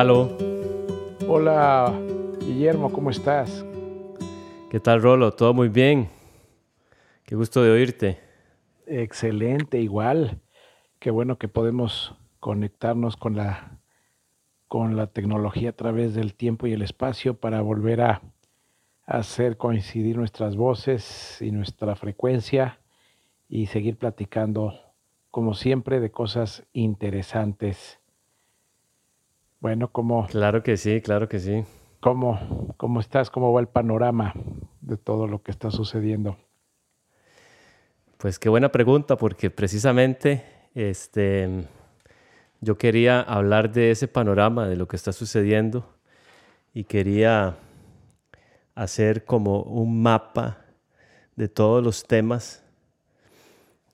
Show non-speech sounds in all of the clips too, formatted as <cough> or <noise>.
Aló. Hola, Guillermo, ¿cómo estás? ¿Qué tal, Rolo? Todo muy bien. Qué gusto de oírte. Excelente, igual. Qué bueno que podemos conectarnos con la, con la tecnología a través del tiempo y el espacio para volver a hacer coincidir nuestras voces y nuestra frecuencia y seguir platicando, como siempre, de cosas interesantes. Bueno, ¿cómo? Claro que sí, claro que sí. ¿Cómo, cómo estás? ¿Cómo va el panorama de todo lo que está sucediendo? Pues qué buena pregunta, porque precisamente este, yo quería hablar de ese panorama, de lo que está sucediendo, y quería hacer como un mapa de todos los temas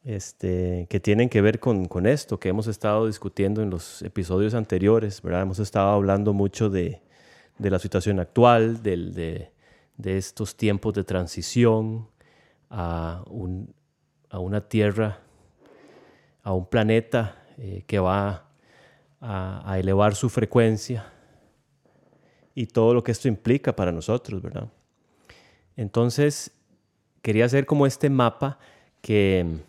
este, que tienen que ver con, con, esto que hemos estado discutiendo en los episodios anteriores, ¿verdad? Hemos estado hablando mucho de, de la situación actual, de, de, estos tiempos de transición a, un, a, una Tierra, a un planeta eh, que va a, a elevar su frecuencia y todo lo que esto implica para nosotros, ¿verdad? Entonces, quería hacer como este mapa que,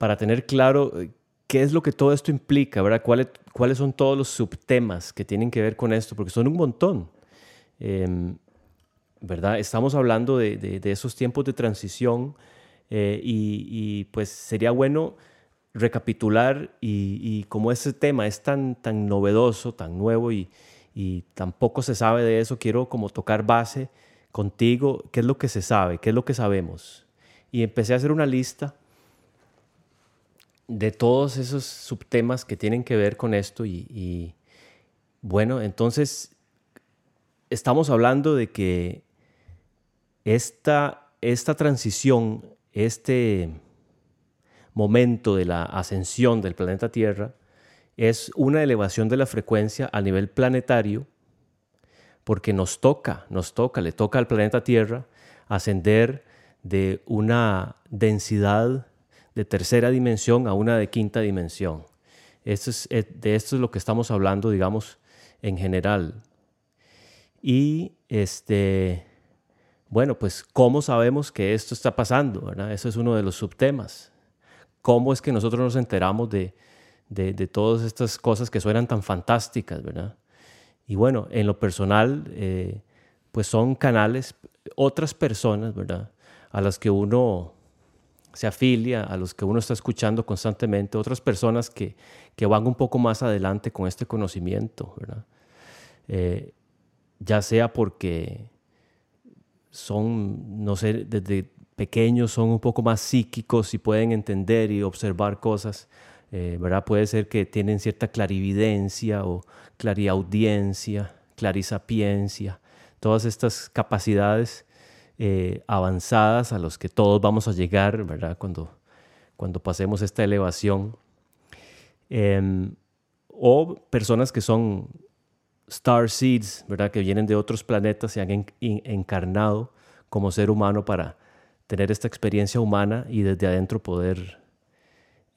para tener claro eh, qué es lo que todo esto implica, ¿verdad? ¿Cuáles, cuáles son todos los subtemas que tienen que ver con esto, porque son un montón. Em, ¿Verdad? Estamos hablando de, de, esos tiempos de transición eh, y, pues sería bueno recapitular y, y, como ese tema es tan, tan novedoso, tan nuevo y, y tampoco se sabe de eso, quiero como tocar base contigo, qué es lo que se sabe, qué es lo que sabemos. Y empecé a hacer una lista de todos esos subtemas que tienen que ver con esto y, bueno, entonces estamos hablando de que esta, esta transición, este momento de la ascensión del planeta Tierra, es una elevación de la frecuencia a nivel planetario, porque nos toca, nos toca, le toca al planeta Tierra ascender de una densidad de tercera dimensión a una de quinta dimensión. Esto es, eh, de esto es lo que estamos hablando, digamos, en general. Y este, bueno, pues, ¿cómo sabemos que esto está pasando? ¿verdad? Eso es uno de los subtemas. ¿Cómo es que nosotros nos enteramos de, de, de todas estas cosas que suenan tan fantásticas, verdad? Y bueno, en lo personal, eh, pues son canales, otras personas, ¿verdad? A las que uno se afilia, a los que uno está escuchando constantemente, otras personas que, que van un poco más adelante con este conocimiento, ¿verdad? Eh, ya sea porque son, no sé, desde pequeños son un poco más psíquicos y pueden entender y observar cosas, eh, ¿verdad? Puede ser que tienen cierta clarividencia o clariaudiencia, clarisapiencia, todas estas capacidades eh, avanzadas a los que todos vamos a llegar, ¿verdad? Cuando, cuando pasemos esta elevación. Em, o personas que son star seeds, ¿verdad? Que vienen de otros planetas y han encarnado como ser humano para tener esta experiencia humana y desde adentro poder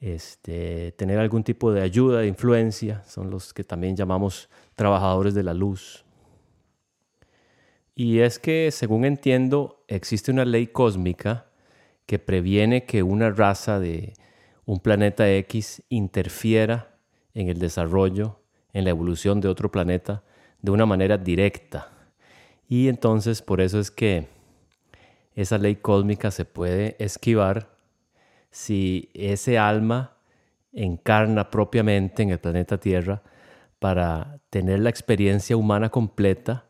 este, tener algún tipo de ayuda, de influencia. Son los que también llamamos trabajadores de la luz. Y es que, según entiendo, existe una ley cósmica que previene que una raza de un planeta X interfiera en el desarrollo, en la evolución de otro planeta de una manera directa. Y entonces por eso es que esa ley cósmica se puede esquivar si ese alma encarna propiamente en el planeta Tierra para tener la experiencia humana completa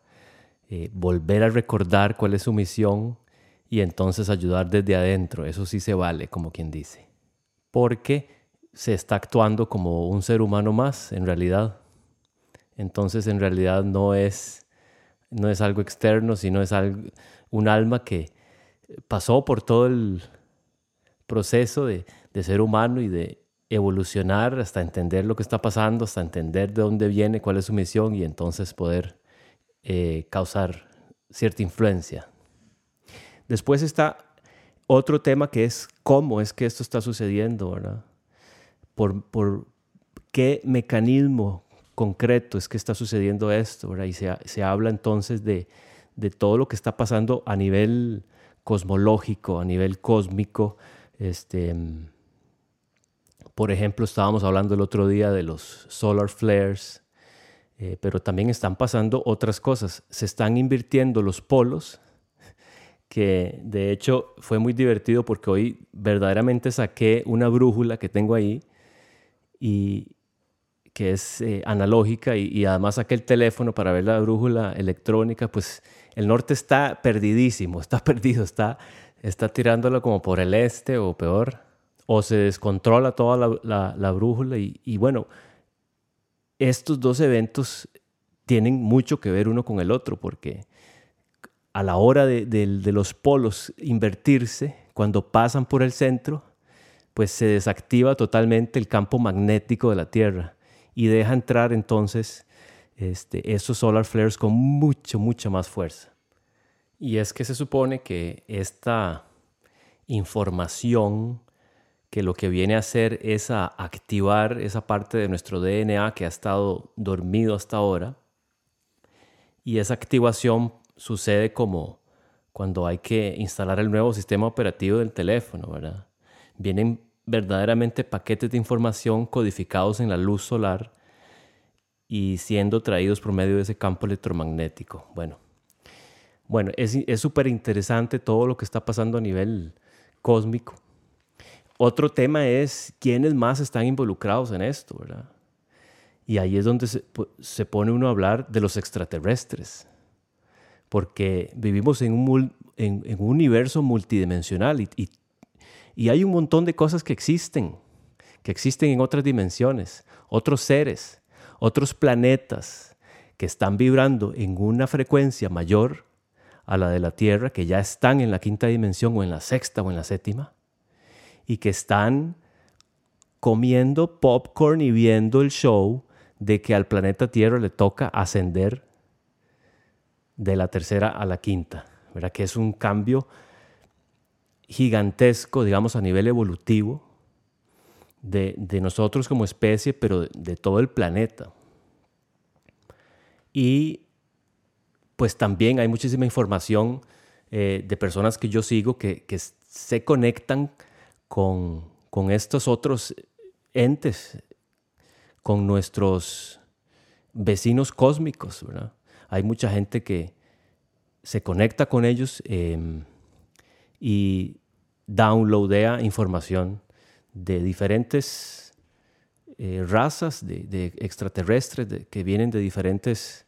eh, volver a recordar cuál es su misión y entonces ayudar desde adentro. Eso sí se vale, como quien dice. Porque se está actuando como un ser humano más, en realidad. Entonces, en realidad no es, no es algo externo, sino es algo, un alma que pasó por todo el proceso de, de ser humano y de evolucionar hasta entender lo que está pasando, hasta entender de dónde viene, cuál es su misión y entonces poder eh, causar cierta influencia. Después está otro tema que es cómo es que esto está sucediendo, ¿verdad? Por, por qué mecanismo concreto es que está sucediendo esto, ¿verdad? Y se, se habla entonces de, de, todo lo que está pasando a nivel cosmológico, a nivel cósmico. Este, por ejemplo, estábamos hablando el otro día de los solar flares, eh, pero también están pasando otras cosas. Se están invirtiendo los polos, <laughs> que de hecho fue muy divertido porque hoy verdaderamente saqué una brújula que tengo ahí y que es eh, analógica y, además saqué el teléfono para ver la brújula electrónica, pues el norte está perdidísimo, <laughs> está perdido, está, está tirándolo como por el este o peor, o se descontrola toda la, brújula y, bueno, estos dos eventos tienen mucho que ver uno con el otro porque a la hora de, los polos invertirse, cuando pasan por el centro, pues se desactiva totalmente el campo magnético de la Tierra y deja entrar entonces este, esos solar flares con mucho, mucha más fuerza. Y es que se supone que esta información que lo que viene a hacer es activar esa parte de nuestro DNA que ha estado dormido hasta ahora. Y esa activación sucede como cuando hay que instalar el nuevo sistema operativo del teléfono, ¿verdad? Vienen verdaderamente paquetes de información codificados en la luz solar y siendo traídos por medio de ese campo electromagnético. Bueno, bueno es súper interesante todo lo que está pasando a nivel cósmico. Otro tema es quiénes más están involucrados en esto, ¿verdad? Y ahí es donde se, pone uno a hablar de los extraterrestres, porque vivimos en un, en, un universo multidimensional y, y y hay un montón de cosas que existen, que existen en otras dimensiones, otros seres, otros planetas que están vibrando en una frecuencia mayor a la de la Tierra, que ya están en la quinta dimensión o en la sexta o en la séptima, y que están comiendo popcorn y viendo el show de que al planeta Tierra le toca ascender de la tercera a la quinta, ¿verdad? Que es un cambio gigantesco, digamos, a nivel evolutivo de, nosotros como especie, pero de, todo el planeta. Y pues también hay muchísima información eh, de personas que yo sigo que, se conectan con, con, estos otros entes, con nuestros vecinos cósmicos. Hay mucha gente que se conecta con ellos. Em, y downloadea información de diferentes eh, razas de, extraterrestres que vienen de diferentes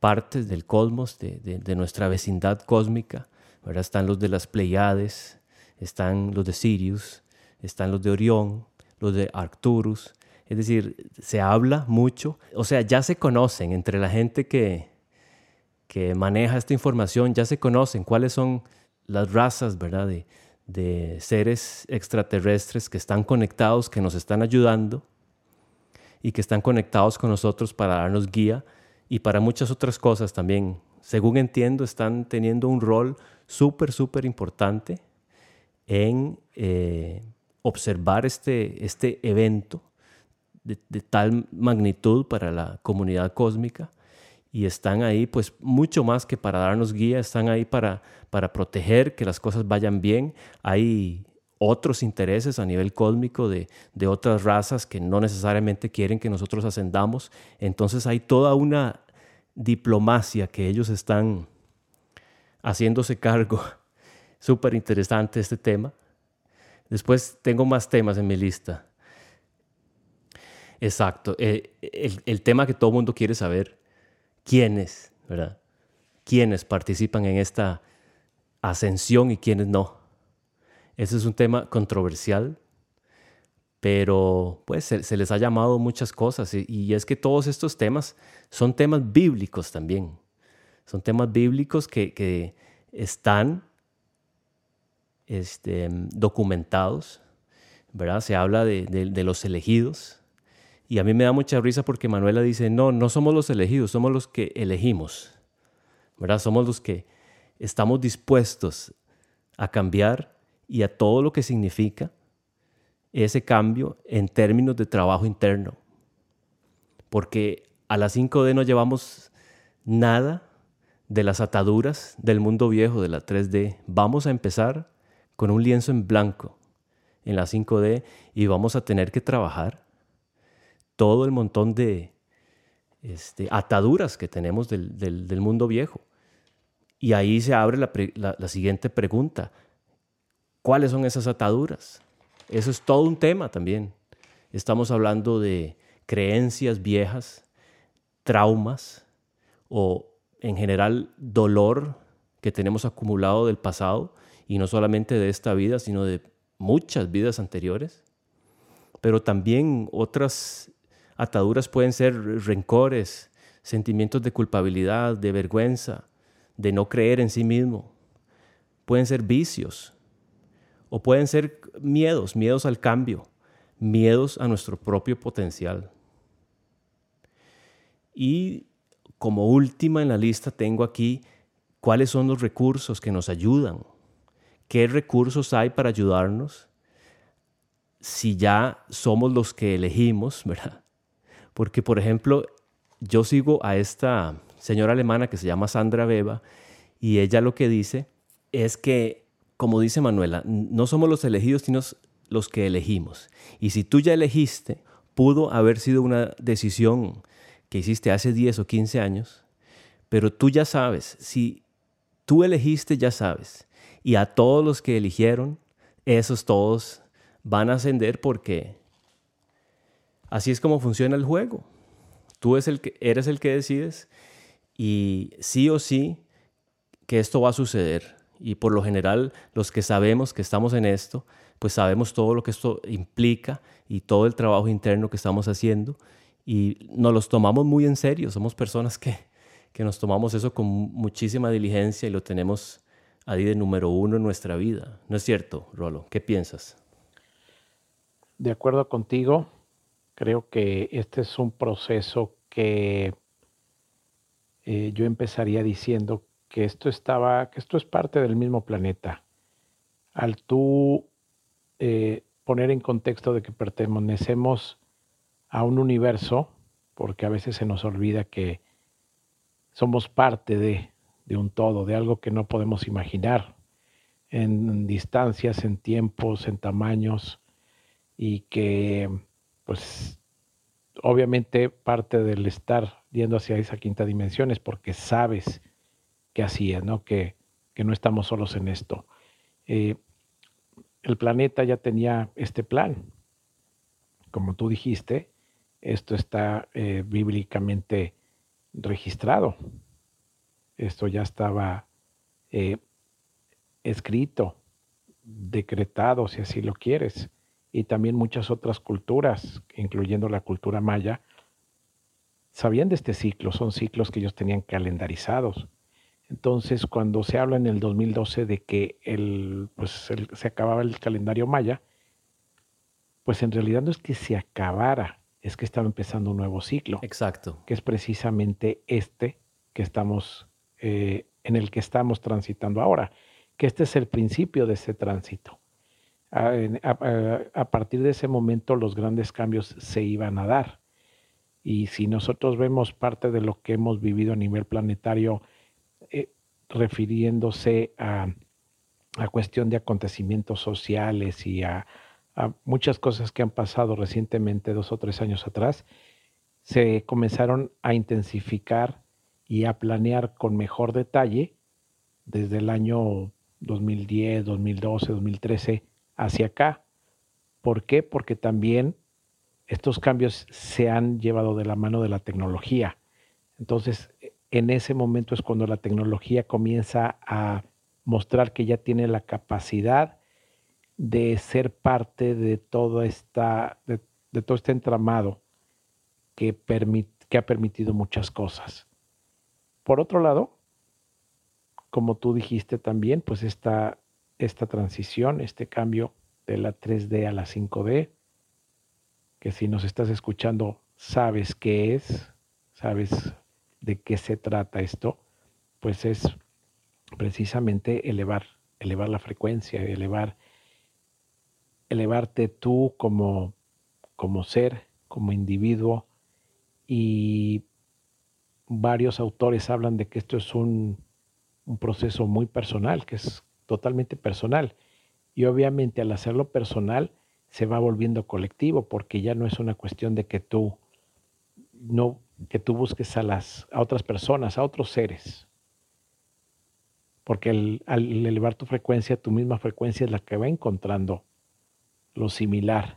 partes del cosmos, de, nuestra vecindad cósmica. ¿verdad? Están los de las Pleiades, están los de Sirius, están los de Orión, los de Arcturus. Es decir, se habla mucho, o sea, ya se conocen entre la gente que, que maneja esta información, ya se conocen cuáles son las razas, ¿verdad? De, de seres extraterrestres que están conectados, que nos están ayudando y que están conectados con nosotros para darnos guía y para muchas otras cosas también. Según entiendo, están teniendo un rol súper, súper importante en eh, observar este, este evento de, de, tal magnitud para la comunidad cósmica y están ahí pues mucho más que para darnos guía, están ahí para, para proteger que las cosas vayan bien. Hay otros intereses a nivel cósmico de, de, otras razas que no necesariamente quieren que nosotros ascendamos. Entonces hay toda una diplomacia que ellos están haciéndose cargo. Súper interesante este tema. Después tengo más temas en mi lista. Exacto. Eh, el, tema que todo el mundo quiere saber quiénes, ¿verdad? Quiénes participan en esta ascensión y quiénes no. Ese es un tema controversial, pero pues se, les ha llamado muchas cosas y, es que todos estos temas son temas bíblicos también. Son temas bíblicos que, están este, documentados, ¿verdad? Se habla de los elegidos, y a mí me da mucha risa porque Manuela dice, no, no somos los elegidos, somos los que elegimos. ¿Verdad? Somos los que estamos dispuestos a cambiar y a todo lo que significa ese cambio en términos de trabajo interno. Porque a la 5D no llevamos nada de las ataduras del mundo viejo de la 3D. Vamos a empezar con un lienzo en blanco en la 5D y vamos a tener que trabajar todo el montón de este, ataduras que tenemos del, mundo viejo. Y ahí se abre la, siguiente pregunta. ¿Cuáles son esas ataduras? Eso es todo un tema también. Estamos hablando de creencias viejas, traumas o en general dolor que tenemos acumulado del pasado y no solamente de esta vida, sino de muchas vidas anteriores. Pero también otras ataduras pueden ser rencores, sentimientos de culpabilidad, de vergüenza, de no creer en sí mismo. Pueden ser vicios o pueden ser miedos, miedos al cambio, miedos a nuestro propio potencial. Y como última en la lista tengo aquí cuáles son los recursos que nos ayudan. ¿Qué recursos hay para ayudarnos si ya somos los que elegimos, <laughs> verdad? Porque, por ejemplo, yo sigo a esta señora alemana que se llama Sandra Beba y ella lo que dice es que, como dice Manuela, no somos los elegidos, sino los que elegimos. Y si tú ya elegiste, pudo haber sido una decisión que hiciste hace 10 o 15 años, pero tú ya sabes, si tú elegiste, ya sabes. Y a todos los que eligieron, esos todos van a ascender porque así es como funciona el juego. Tú eres el que, decides y sí o sí que esto va a suceder. Y por lo general, los que sabemos que estamos en esto, pues sabemos todo lo que esto implica y todo el trabajo interno que estamos haciendo y nos los tomamos muy en serio. Somos personas que, que nos tomamos eso con muchísima diligencia y lo tenemos ahí de número uno en nuestra vida. ¿No es cierto, Rolo? ¿Qué piensas? De acuerdo contigo, creo que este es un proceso que eh, yo empezaría diciendo que esto estaba, que esto es parte del mismo planeta. Al tú eh, poner en contexto de que pertenecemos a un universo, porque a veces se nos olvida que somos parte de, un todo, de algo que no podemos imaginar, en distancias, en tiempos, en tamaños, y que pues obviamente parte del estar yendo hacia esa quinta dimensión es porque sabes que así ¿no? Que, que no estamos solos en esto. Eh, el planeta ya tenía este plan, como tú dijiste, esto está eh, bíblicamente registrado. Esto ya estaba eh, escrito, decretado, si así lo quieres. Y también muchas otras culturas, incluyendo la cultura maya, sabían de este ciclo. Son ciclos que ellos tenían calendarizados. Entonces, cuando se habla en el 2012 de que el, pues, se acababa el calendario maya, pues en realidad no es que se acabara, es que estaba empezando un nuevo ciclo. Exacto. Que es precisamente este que estamos, eh, en el que estamos transitando ahora. Que este es el principio de ese tránsito. A, a, partir de ese momento los grandes cambios se iban a dar. Y si nosotros vemos parte de lo que hemos vivido a nivel planetario, eh, refiriéndose a, a cuestión de acontecimientos sociales y a, muchas cosas que han pasado recientemente, dos o tres años atrás, se comenzaron a intensificar y a planear con mejor detalle desde el año 2010, 2012, 2013 hacia acá. ¿Por qué? Porque también estos cambios se han llevado de la mano de la tecnología. Entonces, en ese momento es cuando la tecnología comienza a mostrar que ya tiene la capacidad de ser parte de, todo esta, de, todo este entramado que ha permitido muchas cosas. Por otro lado, como tú dijiste también, pues esta, esta transición, este cambio de la 3D a la 5D, que si nos estás escuchando sabes qué es, sabes de qué se trata esto, pues es precisamente elevar, elevar la frecuencia, elevar elevarte tú como, como ser, como individuo y varios autores hablan de que esto es un, un proceso muy personal, que es totalmente personal. Y obviamente al hacerlo personal se va volviendo colectivo, porque ya no es una cuestión de que tú no que tú busques a las a otras personas, a otros seres. Porque al elevar tu frecuencia, tu misma frecuencia es la que va encontrando lo similar.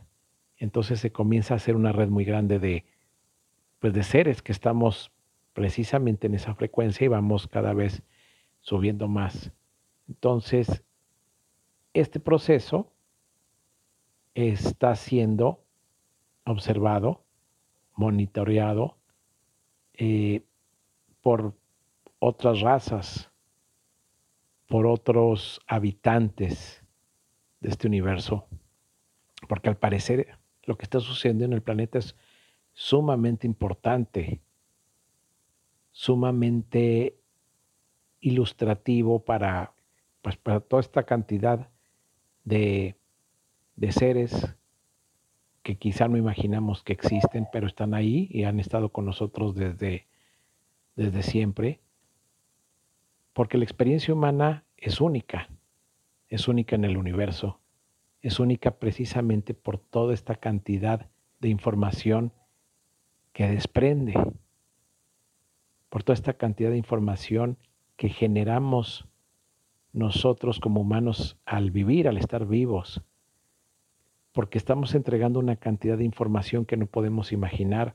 Entonces se comienza a hacer una red muy grande de pues de seres que estamos precisamente en esa frecuencia y vamos cada vez subiendo más. Entonces, este proceso está siendo observado, monitoreado eh, por otras razas, por otros habitantes de este universo, porque al parecer lo que está sucediendo en el planeta es sumamente importante, sumamente ilustrativo para, pues, para toda esta cantidad de, de seres que quizá no imaginamos que existen, pero están ahí y han estado con nosotros desde, desde siempre, porque la experiencia humana es única, es única en el universo, es única precisamente por toda esta cantidad de información que desprende, por toda esta cantidad de información que generamos nosotros como humanos al vivir, al estar vivos, porque estamos entregando una cantidad de información que no podemos imaginar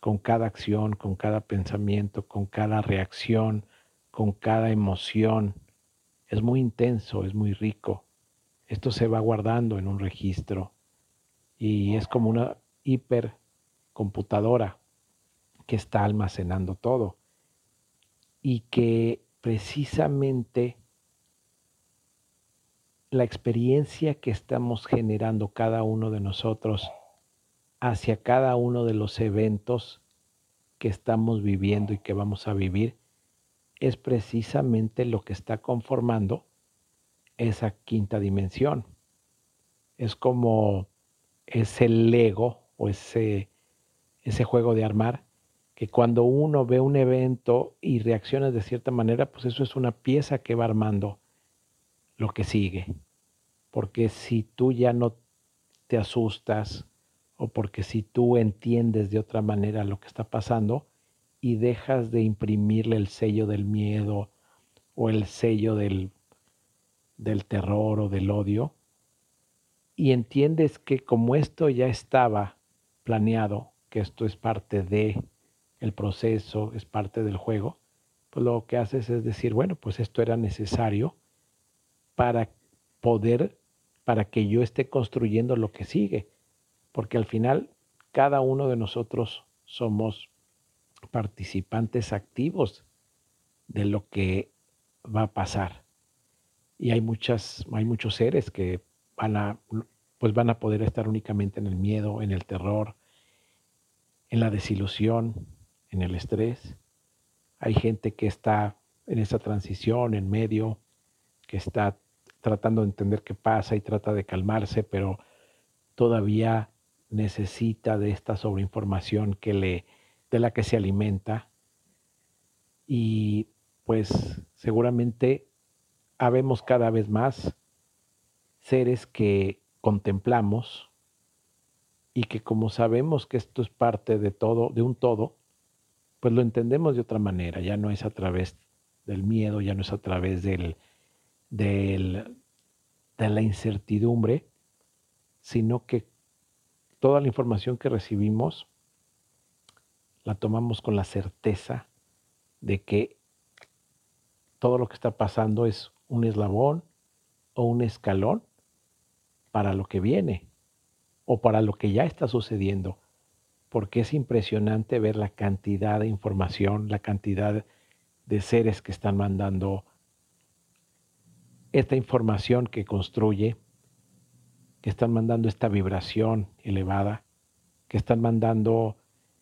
con cada acción, con cada pensamiento, con cada reacción, con cada emoción. Es muy intenso, es muy rico. Esto se va guardando en un registro y es como una hipercomputadora que está almacenando todo y que precisamente la experiencia que estamos generando cada uno de nosotros hacia cada uno de los eventos que estamos viviendo y que vamos a vivir es precisamente lo que está conformando esa quinta dimensión. Es como ese Lego o ese, ese juego de armar que cuando uno ve un evento y reacciona de cierta manera, pues eso es una pieza que va armando lo que sigue. Porque si tú ya no te asustas o porque si tú entiendes de otra manera lo que está pasando y dejas de imprimirle el sello del miedo o el sello del, del terror o del odio, y entiendes que como esto ya estaba planeado, que esto es parte de el proceso, es parte del juego, pues lo que haces es decir, bueno, pues esto era necesario para poder, para que yo esté construyendo lo que sigue. Porque al final cada uno de nosotros somos participantes activos de lo que va a pasar. Y hay muchas, hay muchos seres que van a, pues van a poder estar únicamente en el miedo, en el terror, en la desilusión, en el estrés. Hay gente que está en esa transición, en medio, que está tratando de entender qué pasa y trata de calmarse, pero todavía necesita de esta sobreinformación que le, de la que se alimenta. Y pues seguramente habemos cada vez más seres que contemplamos y que como sabemos que esto es parte de todo, de un todo, pues lo entendemos de otra manera, ya no es a través del miedo, ya no es a través del, de la incertidumbre, sino que toda la información que recibimos la tomamos con la certeza de que todo lo que está pasando es un eslabón o un escalón para lo que viene o para lo que ya está sucediendo, porque es impresionante ver la cantidad de información, la cantidad de seres que están mandando esta información que construye, que están mandando esta vibración elevada, que están mandando,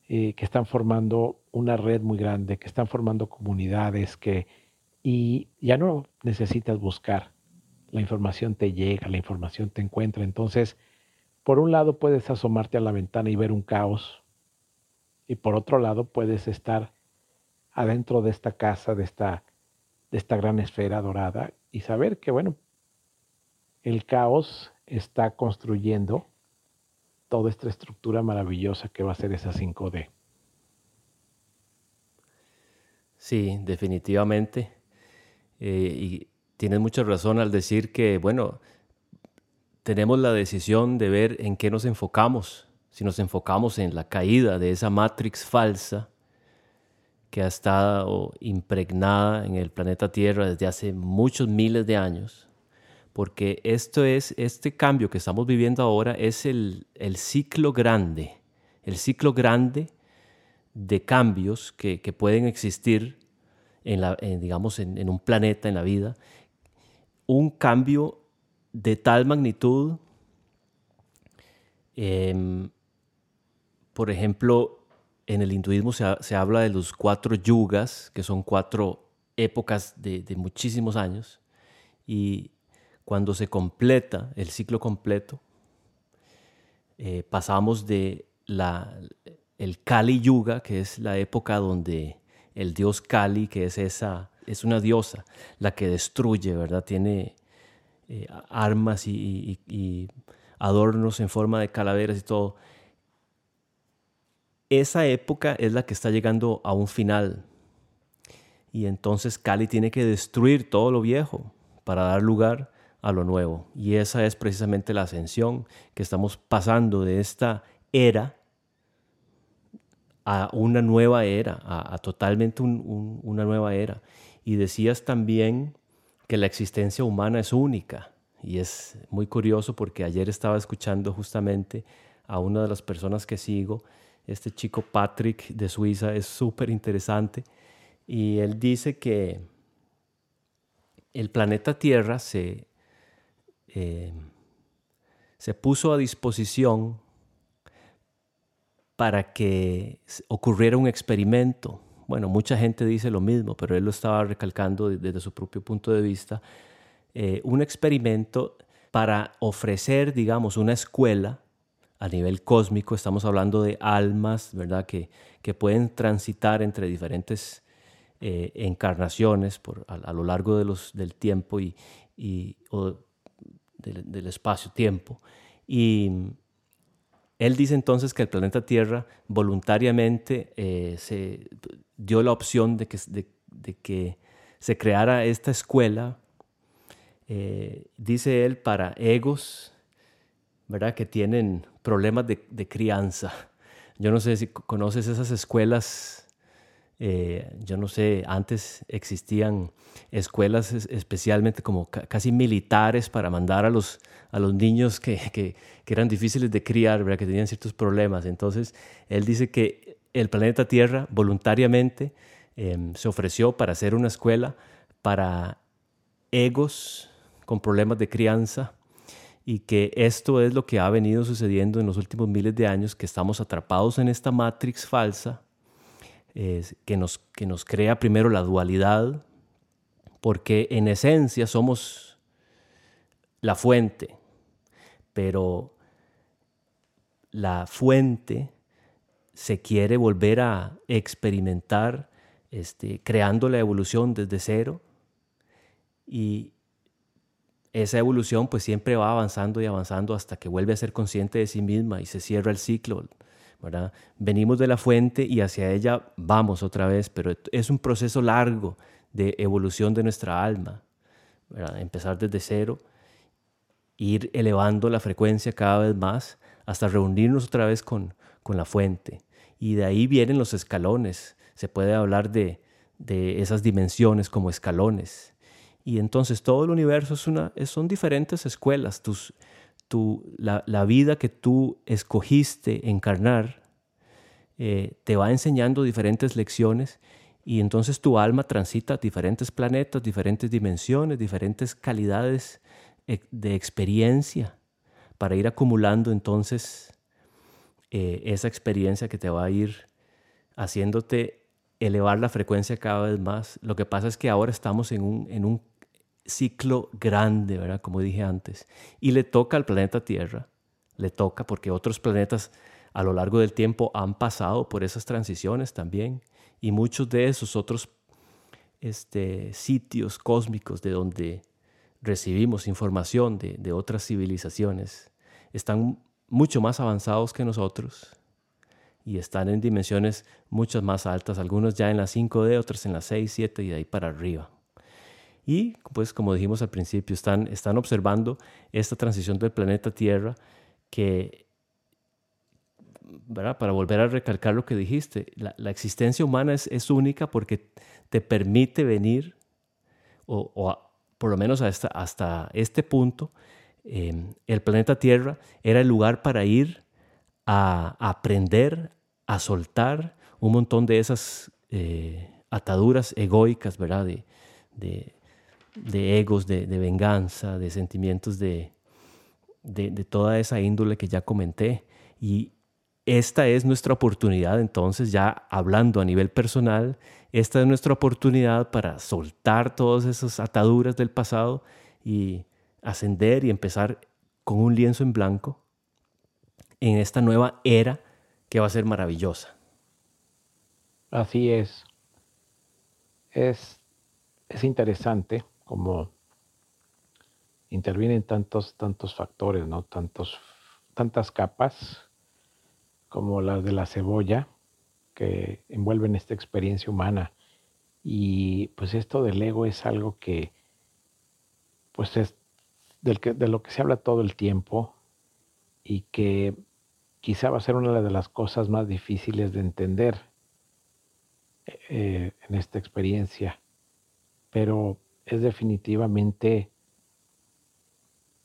eh, que están formando una red muy grande, que están formando comunidades, que y ya no necesitas buscar, la información te llega, la información te encuentra. Entonces, por un lado puedes asomarte a la ventana y ver un caos, y por otro lado puedes estar adentro de esta casa, de esta, de esta gran esfera dorada y saber que, bueno, el caos está construyendo toda esta estructura maravillosa que va a ser esa 5D. Sí, definitivamente. Eh, y tienes mucha razón al decir que, bueno, tenemos la decisión de ver en qué nos enfocamos. Si nos enfocamos en la caída de esa matrix falsa que ha estado impregnada en el planeta Tierra desde hace muchos miles de años, porque esto es, este cambio que estamos viviendo ahora es el, ciclo grande, el ciclo grande de cambios que, pueden existir en, la, digamos, en, un planeta, en la vida, un cambio de tal magnitud, em, por ejemplo, en el hinduismo se, habla de los cuatro yugas, que son cuatro épocas de, de muchísimos años, y cuando se completa el ciclo completo, eh, pasamos de la, el Kali Yuga, que es la época donde el dios Kali, que es esa, es una diosa, la que destruye, ¿verdad? Tiene eh, armas y, adornos en forma de calaveras y todo. Esa época es la que está llegando a un final. Y entonces Kali tiene que destruir todo lo viejo para dar lugar a lo nuevo. Y esa es precisamente la ascensión que estamos pasando de esta era a una nueva era, a, totalmente una nueva era. Y decías también que la existencia humana es única. Y es muy curioso porque ayer estaba escuchando justamente a una de las personas que sigo, este chico Patrick de Suiza, es súper interesante. Y él dice que el planeta Tierra se eh, se puso a disposición para que ocurriera un experimento. Bueno, mucha gente dice lo mismo, pero él lo estaba recalcando desde su propio punto de vista. Eh, un experimento para ofrecer, digamos, una escuela a nivel cósmico. Estamos hablando de almas, ¿verdad? Que, que pueden transitar entre diferentes eh, encarnaciones por, a, lo largo de los, del tiempo y, y del, espacio-tiempo. Y él dice entonces que el planeta Tierra voluntariamente eh, se dio la opción de que, de, que, se creara esta escuela, eh, dice él, para egos, ¿verdad? Que tienen problemas de, de crianza. Yo no sé si conoces esas escuelas eh, yo no sé, antes existían escuelas especialmente como casi militares para mandar a los, a los niños que, que, eran difíciles de criar, que tenían ciertos problemas. Entonces, él dice que el planeta Tierra voluntariamente em, se ofreció para hacer una escuela para egos con problemas de crianza y que esto es lo que ha venido sucediendo en los últimos miles de años, que estamos atrapados en esta matrix falsa que, nos, que nos crea primero la dualidad, porque en esencia somos la fuente, pero la fuente se quiere volver a experimentar este, creando la evolución desde cero y esa evolución pues siempre va avanzando y avanzando hasta que vuelve a ser consciente de sí misma y se cierra el ciclo. Venimos de la fuente y hacia ella vamos otra vez, pero es un proceso largo de evolución de nuestra alma. Empezar desde cero, ir elevando la frecuencia cada vez más hasta reunirnos otra vez con, con la fuente. Y de ahí vienen los escalones. Se puede hablar de, de esas dimensiones como escalones. Y entonces todo el universo es una, son diferentes escuelas. Tus, la, vida que tú escogiste encarnar eh, te va enseñando diferentes lecciones y entonces tu alma transita diferentes planetas, diferentes dimensiones, diferentes calidades eh, de experiencia para ir acumulando entonces eh, esa experiencia que te va a ir haciéndote elevar la frecuencia cada vez más. Lo que pasa es que ahora estamos en un, en un ciclo grande, ¿verdad? Como dije antes. Y le toca al planeta Tierra, le toca porque otros planetas a lo largo del tiempo han pasado por esas transiciones también y muchos de esos otros este, sitios cósmicos de donde recibimos información de, otras civilizaciones están mucho más avanzados que nosotros y están en dimensiones mucho más altas, algunos ya en la 5D, otros en la 6, 7 y de ahí para arriba. Y pues como dijimos al principio, están, están observando esta transición del planeta Tierra que, ¿verdad? para volver a recalcar lo que dijiste, la, la existencia humana es, es, única porque te permite venir, o, o por lo menos hasta, hasta este punto, eh, el planeta Tierra era el lugar para ir a, aprender, a soltar un montón de esas eh, ataduras egoicas, ¿verdad? De, de egos, de, de, venganza, de sentimientos de, de, toda esa índole que ya comenté. Y esta es nuestra oportunidad, entonces, ya hablando a nivel personal, esta es nuestra oportunidad para soltar todas esas ataduras del pasado y ascender y empezar con un lienzo en blanco en esta nueva era que va a ser maravillosa. Así es. Es, es interesante como intervienen tantos, tantos factores, ¿no? Tantos, tantas capas como las de la cebolla que envuelven esta experiencia humana. Y pues esto del ego es algo que pues es del que, de lo que se habla todo el tiempo y que quizá va a ser una de las cosas más difíciles de entender eh, en esta experiencia, pero es definitivamente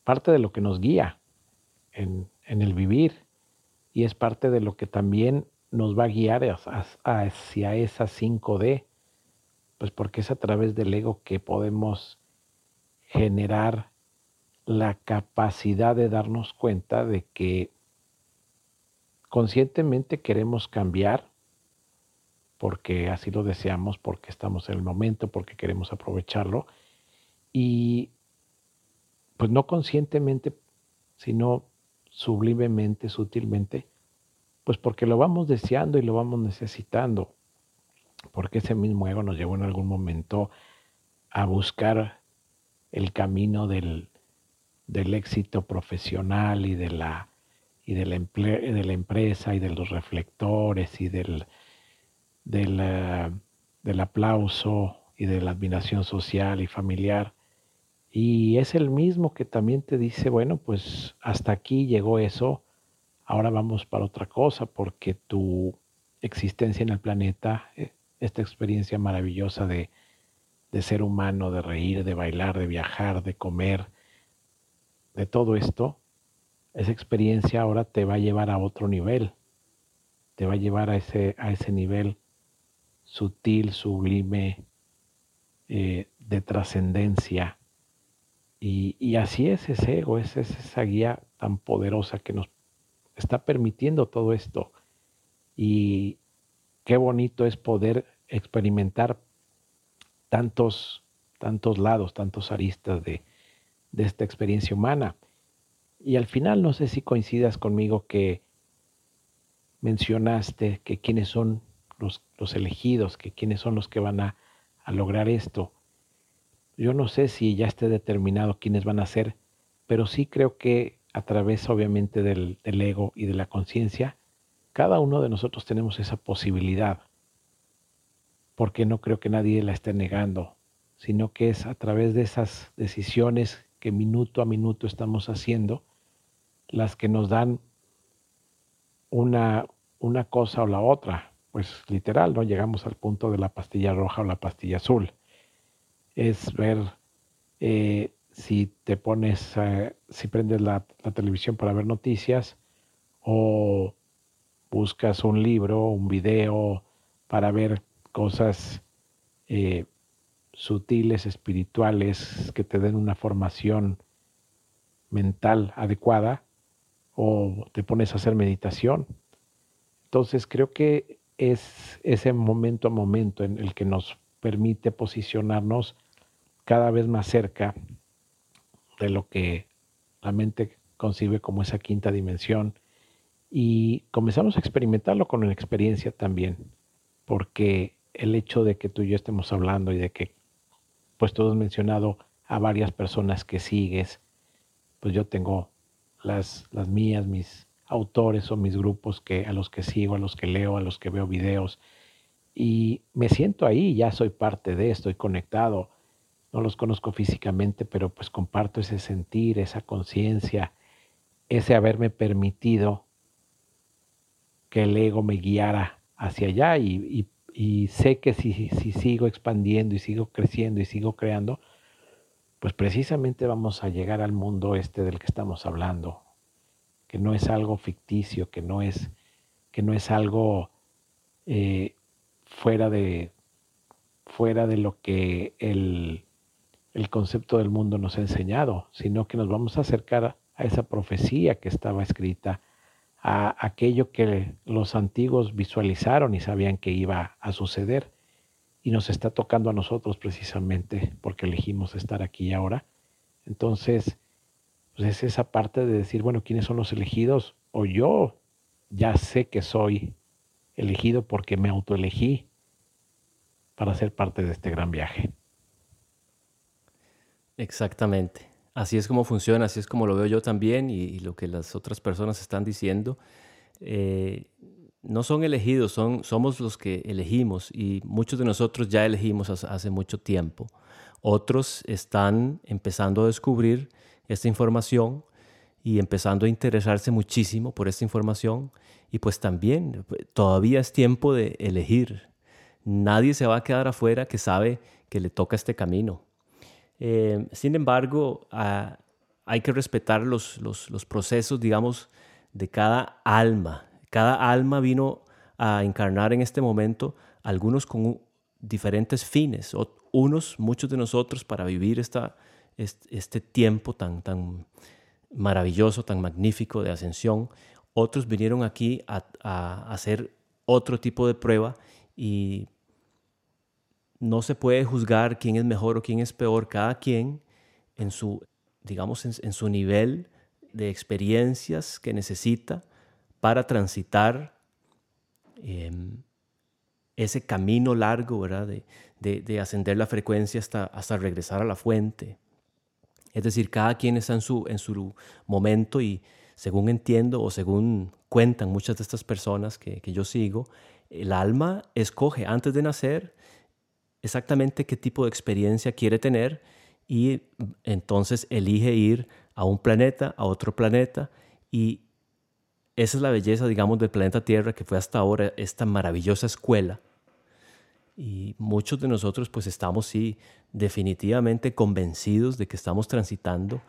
parte de lo que nos guía en, en, el vivir y es parte de lo que también nos va a guiar hacia esa 5D, pues porque es a través del ego que podemos generar la capacidad de darnos cuenta de que conscientemente queremos cambiar porque así lo deseamos, porque estamos en el momento, porque queremos aprovecharlo. Y pues no conscientemente, sino sublimemente, sutilmente, pues porque lo vamos deseando y lo vamos necesitando, porque ese mismo ego nos llevó en algún momento a buscar el camino del, del éxito profesional y de la, y de la, de la empresa y de los reflectores y del, del, uh, del aplauso y de la admiración social y familiar. Y es el mismo que también te dice, bueno, pues hasta aquí llegó eso, ahora vamos para otra cosa, porque tu existencia en el planeta, eh, esta experiencia maravillosa de, de ser humano, de reír, de bailar, de viajar, de comer, de todo esto, esa experiencia ahora te va a llevar a otro nivel, te va a llevar a ese, a ese nivel sutil, sublime, eh, de trascendencia. Y, y, así es ese ego, es, es esa guía tan poderosa que nos está permitiendo todo esto. Y qué bonito es poder experimentar tantos, tantos lados, tantos aristas de, de esta experiencia humana. Y al final no sé si coincidas conmigo que mencionaste que quiénes son los, los elegidos, que quiénes son los que van a, a, lograr esto. Yo no sé si ya esté determinado quiénes van a ser, pero sí creo que a través obviamente del, del ego y de la conciencia, cada uno de nosotros tenemos esa posibilidad, porque no creo que nadie la esté negando, sino que es a través de esas decisiones que minuto a minuto estamos haciendo, las que nos dan una, una cosa o la otra. Pues literal, ¿no? Llegamos al punto de la pastilla roja o la pastilla azul. Es ver eh, si te pones, eh, si prendes la, televisión para ver noticias o buscas un libro, un video para ver cosas eh, sutiles, espirituales, que te den una formación mental adecuada, o te pones a hacer meditación. Entonces creo que es ese momento a momento en el que nos permite posicionarnos cada vez más cerca de lo que la mente concibe como esa quinta dimensión. Y comenzamos a experimentarlo con la experiencia también, porque el hecho de que tú y yo estemos hablando y de que pues tú has mencionado a varias personas que sigues, pues yo tengo las, las mías, mis autores o mis grupos que, a los que sigo, a los que leo, a los que veo videos, y me siento ahí, ya soy parte de, estoy conectado, no los conozco físicamente, pero pues comparto ese sentir, esa conciencia, ese haberme permitido que el ego me guiara hacia allá y, sé que si, si, sigo expandiendo y sigo creciendo y sigo creando, pues precisamente vamos a llegar al mundo este del que estamos hablando, que no es algo ficticio, que no es, que no es algo eh, fuera, de, fuera de lo que el, el concepto del mundo nos ha enseñado, sino que nos vamos a acercar a esa profecía que estaba escrita, a aquello que los antiguos visualizaron y sabían que iba a suceder. Y nos está tocando a nosotros precisamente porque elegimos estar aquí ahora. Entonces, pues es esa parte de decir, bueno, ¿quiénes son los elegidos? O yo ya sé que soy elegido porque me autoelegí para ser parte de este gran viaje. Exactamente. Así es como funciona, así es como lo veo yo también y, lo que las otras personas están diciendo. Eh, no son elegidos, son, somos los que elegimos y muchos de nosotros ya elegimos hace, mucho tiempo. Otros están empezando a descubrir esta información y empezando a interesarse muchísimo por esta información y pues también todavía es tiempo de elegir. Nadie se va a quedar afuera que sabe que le toca este camino. Eh, sin embargo, ah, hay que respetar los, los, procesos, digamos, de cada alma. Cada alma vino a encarnar en este momento, algunos con diferentes fines, unos, muchos de nosotros, para vivir esta, este, tiempo tan, tan maravilloso, tan magnífico de ascensión. Otros vinieron aquí a, hacer otro tipo de prueba y no se puede juzgar quién es mejor o quién es peor, cada quien en su, digamos, en, su nivel de experiencias que necesita para transitar em, ese camino largo, ¿verdad? De, ascender la frecuencia hasta, hasta regresar a la fuente. Es decir, cada quien está en su, en su momento y según entiendo o según cuentan muchas de estas personas que, que yo sigo, el alma escoge antes de nacer exactamente qué tipo de experiencia quiere tener y entonces elige ir a un planeta, a otro planeta y esa es la belleza, digamos, del planeta Tierra que fue hasta ahora esta maravillosa escuela. Y muchos de nosotros pues estamos sí definitivamente convencidos de que estamos transitando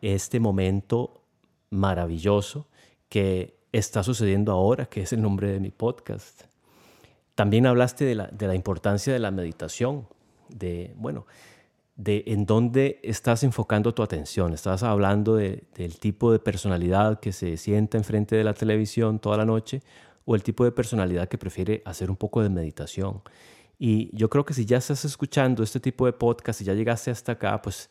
este momento maravilloso que está sucediendo ahora, que es el nombre de mi podcast. También hablaste de la, importancia de la meditación, de, bueno, de en dónde estás enfocando tu atención. Estás hablando del tipo de personalidad que se sienta enfrente de la televisión toda la noche o el tipo de personalidad que prefiere hacer un poco de meditación. Y yo creo que si ya estás escuchando este tipo de podcast y ya llegaste hasta acá, pues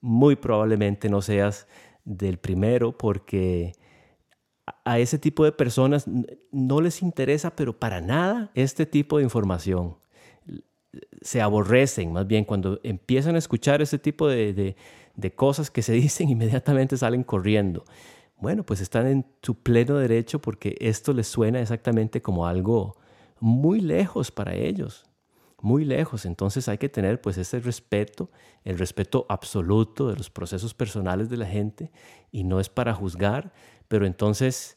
muy probablemente no seas del primero porque a ese tipo de personas no les interesa, pero para nada, este tipo de información. Se aborrecen, más bien, cuando empiezan a escuchar ese tipo de, cosas que se <laughs> dicen, inmediatamente salen corriendo. Bueno, pues están en su pleno derecho porque esto les suena exactamente como algo muy lejos para ellos, muy lejos. Entonces hay que tener pues ese respeto, el respeto absoluto de los procesos personales de la gente y no es para juzgar, pero entonces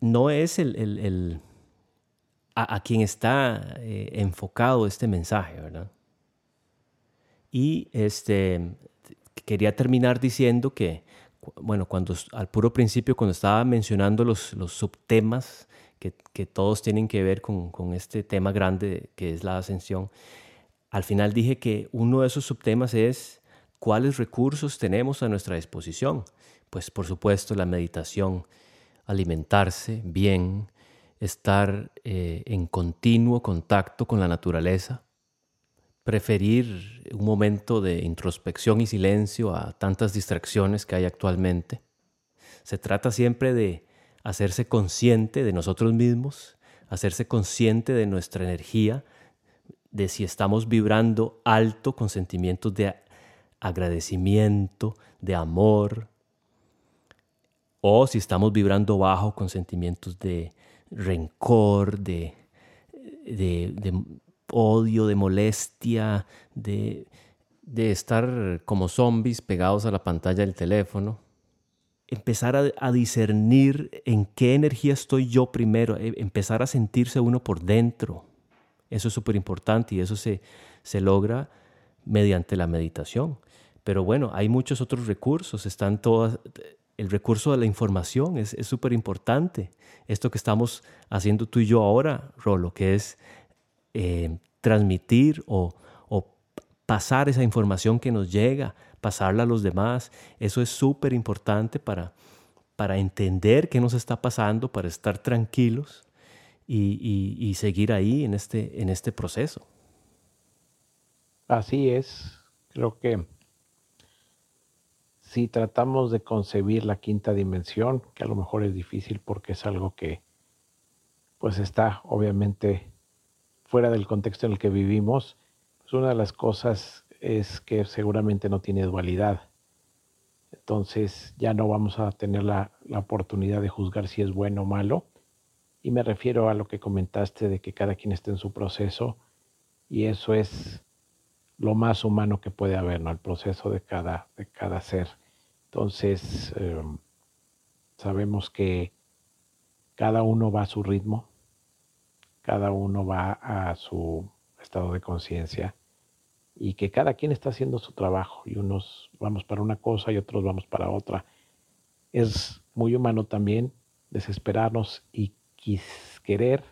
no es el, a, quien está eh, enfocado este mensaje, ¿verdad? Y este, quería terminar diciendo que, bueno, cuando al puro principio, cuando estaba mencionando los, subtemas que, todos tienen que ver con, con este tema grande que es la ascensión, al final dije que uno de esos subtemas es cuáles recursos tenemos a nuestra disposición pues por supuesto la meditación, alimentarse bien, estar eh, en continuo contacto con la naturaleza, preferir un momento de introspección y silencio a tantas distracciones que hay actualmente. Se trata siempre de hacerse consciente de nosotros mismos, hacerse consciente de nuestra energía, de si estamos vibrando alto con sentimientos de agradecimiento, de amor, o si estamos vibrando bajo con sentimientos de rencor, de, de, odio, de molestia, de, de estar como zombies pegados a la pantalla del teléfono empezar a, discernir en qué energía estoy yo primero, e, empezar a sentirse uno por dentro. Eso es súper importante y eso se, se logra mediante la meditación. Pero bueno, hay muchos otros recursos, están todas, el recurso de la información es súper importante. Esto que estamos haciendo tú y yo ahora, Rolo, que es eh, transmitir o, pasar esa información que nos llega pasarla a los demás. Eso es súper importante para, para entender qué nos está pasando, para estar tranquilos y, seguir ahí en este, en este proceso. Así es. Creo que si tratamos de concebir la quinta dimensión, que a lo mejor es difícil porque es algo que pues está obviamente fuera del contexto en el que vivimos, pues una de las cosas es que seguramente no tiene dualidad. Entonces ya no vamos a tener la, oportunidad de juzgar si es bueno o malo. Y me refiero a lo que comentaste de que cada quien esté en su proceso y eso es lo más humano que puede haber, ¿no? El proceso de cada, de cada ser. Entonces, em, sabemos que cada uno va a su ritmo, cada uno va a su estado de conciencia y que cada quien está haciendo su trabajo y unos vamos para una cosa y otros vamos para otra. Es muy humano también desesperarnos y querer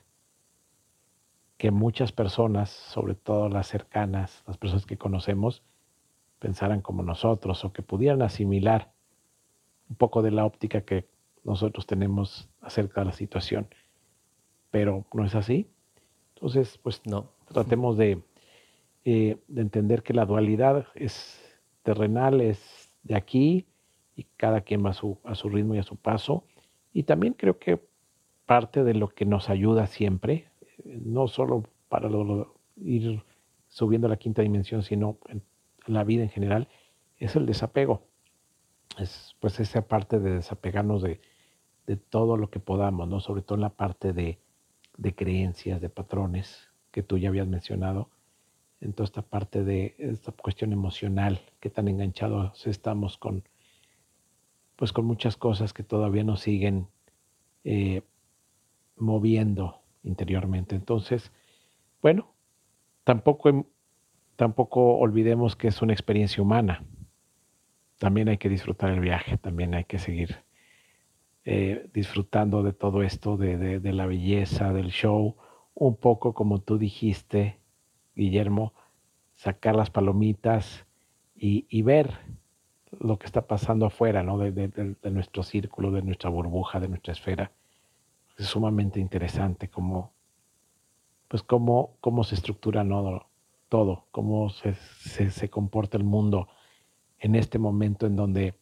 que muchas personas, sobre todo las cercanas, las personas que conocemos, pensaran como nosotros o que pudieran asimilar un poco de la óptica que nosotros tenemos acerca de la situación. Pero no es así. Entonces, pues no. tratemos de eh, de entender que la dualidad es terrenal, es de aquí y cada quien va a su, a su ritmo y a su paso. Y también creo que parte de lo que nos ayuda siempre, no solo para ir subiendo a la quinta dimensión, sino en la vida en general, es el desapego. Es pues esa parte de desapegarnos de, de todo lo que podamos, ¿no? Sobre todo en la parte de, de creencias, de patrones que tú ya habías mencionado en toda esta parte de esta cuestión emocional, que tan enganchados estamos con, pues con muchas cosas que todavía nos siguen eh, moviendo interiormente. Entonces, bueno, tampoco, tampoco olvidemos que es una experiencia humana. También hay que disfrutar el viaje, también hay que seguir eh, disfrutando de todo esto, de, de la belleza del show, un poco como tú dijiste, Guillermo, sacar las palomitas y, ver lo que está pasando afuera, ¿no? De, nuestro círculo, de nuestra burbuja, de nuestra esfera. Es sumamente interesante cómo, pues cómo, cómo se estructura todo, cómo se, se, comporta el mundo en este momento en donde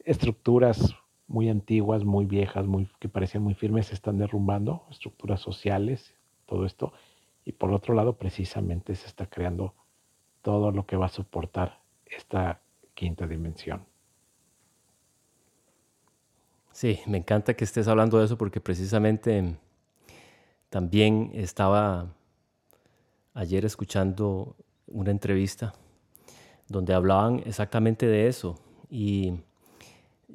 estructuras muy antiguas, muy viejas, muy, que parecían muy firmes, se están derrumbando, estructuras sociales, todo esto, y por otro lado, precisamente se está creando todo lo que va a soportar esta quinta dimensión. Sí, me encanta que estés hablando de eso porque precisamente también estaba ayer escuchando una entrevista donde hablaban exactamente de eso. Y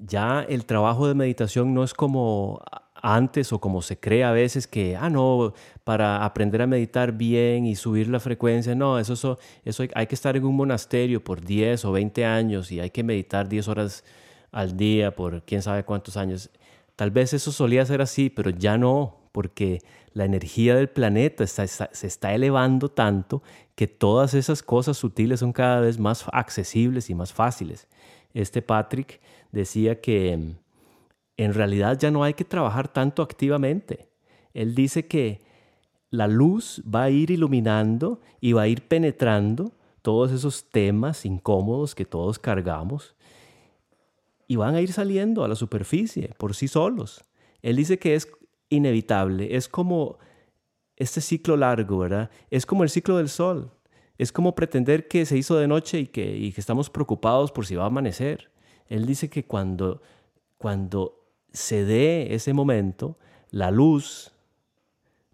ya el trabajo de meditación no es como antes o como se cree a veces que, ah, no, para aprender a meditar bien y subir la frecuencia, no, eso, eso, hay que estar en un monasterio por 10 o 20 años y hay que meditar 10 horas al día por quién sabe cuántos años. Tal vez eso solía ser así, pero ya no, porque la energía del planeta se está elevando tanto que todas esas cosas sutiles son cada vez más accesibles y más fáciles. Este Patrick decía que en realidad ya no hay que trabajar tanto activamente. Él dice que la luz va a ir iluminando y va a ir penetrando todos esos temas incómodos que todos cargamos y van a ir saliendo a la superficie por sí solos. Él dice que es inevitable, es como este ciclo largo, ¿verdad? Es como el ciclo del sol. Es como pretender que se hizo de noche y que, estamos preocupados por si va a amanecer. Él dice que cuando, se dé ese momento, la luz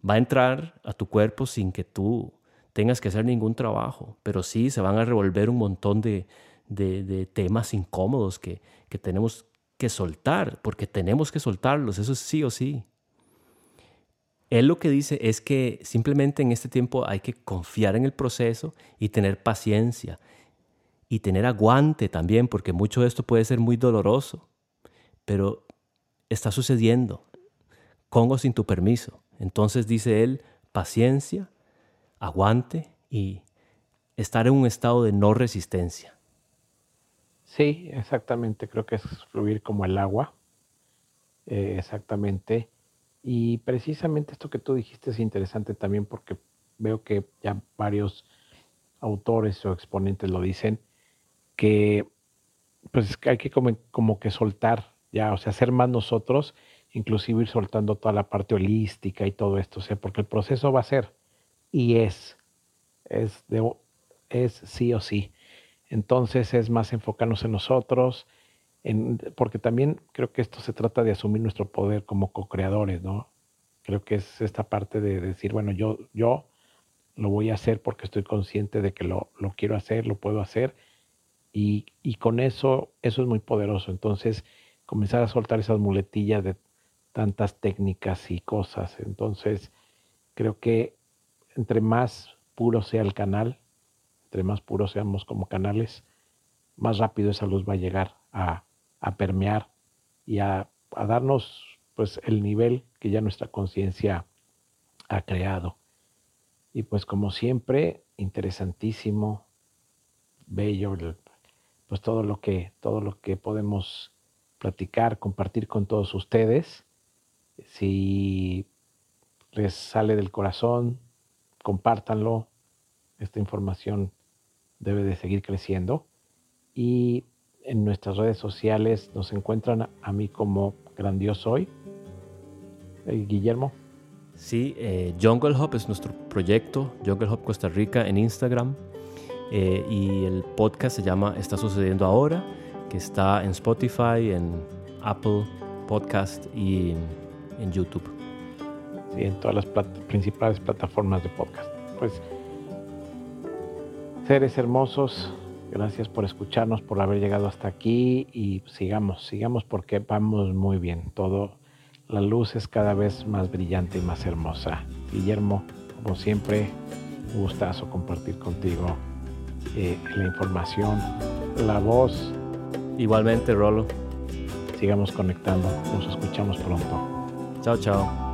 va a entrar a tu cuerpo sin que tú tengas que hacer ningún trabajo, pero sí se van a revolver un montón de, de, temas incómodos que, que tenemos que soltar, porque tenemos que soltarlos, eso es sí o sí. Él lo que dice es que simplemente en este tiempo hay que confiar en el proceso y tener paciencia y tener aguante también, porque mucho de esto puede ser muy doloroso, pero está sucediendo con o sin tu permiso. Entonces dice él, paciencia, aguante y estar en un estado de no resistencia. Sí, exactamente, creo que es fluir como el agua, eh, exactamente. Y precisamente esto que tú dijiste es interesante también porque veo que ya varios autores o exponentes lo dicen, que pues hay que como, como que soltar ya, o sea, ser más nosotros, inclusive ir soltando toda la parte holística y todo esto, o sea, porque el proceso va a ser y es, es, de, es sí o sí. Entonces es más enfocarnos en nosotros, porque también creo que esto se trata de asumir nuestro poder como co-creadores, ¿no? Creo que es esta parte de decir, bueno, yo, yo lo voy a hacer porque estoy consciente de que lo, lo quiero hacer, lo puedo hacer, y, y, con eso, eso es muy poderoso. Entonces, comenzar a soltar esas muletillas de tantas técnicas y cosas. Entonces, creo que entre más puro sea el canal, entre más puros seamos como canales, más rápido esa luz va a llegar a, permear y a, darnos pues el nivel que ya nuestra conciencia ha creado. Y pues como siempre, interesantísimo, bello, pues todo lo que, todo lo que podemos platicar, compartir con todos ustedes. Si les sale del corazón, compártanlo. Esta información debe de seguir creciendo. Y en nuestras redes sociales nos encuentran a mí como Grandioso Hoy. Eh, Guillermo. Sí, eh, Jungle Hop es nuestro proyecto, Jungle Hop Costa Rica en Instagram. Eh, y el podcast se llama Está sucediendo ahora, que está en Spotify, en Apple Podcast y en, YouTube. Sí, en todas las principales plataformas de podcast. Pues Seres hermosos, gracias por escucharnos, por haber llegado hasta aquí y sigamos, sigamos porque vamos muy bien. Todo, la luz es cada vez más brillante y más hermosa. Guillermo, como siempre, un gustazo compartir contigo eh, la información, la voz. Igualmente, Rolo. Sigamos conectando, nos escuchamos pronto. Chao, chao.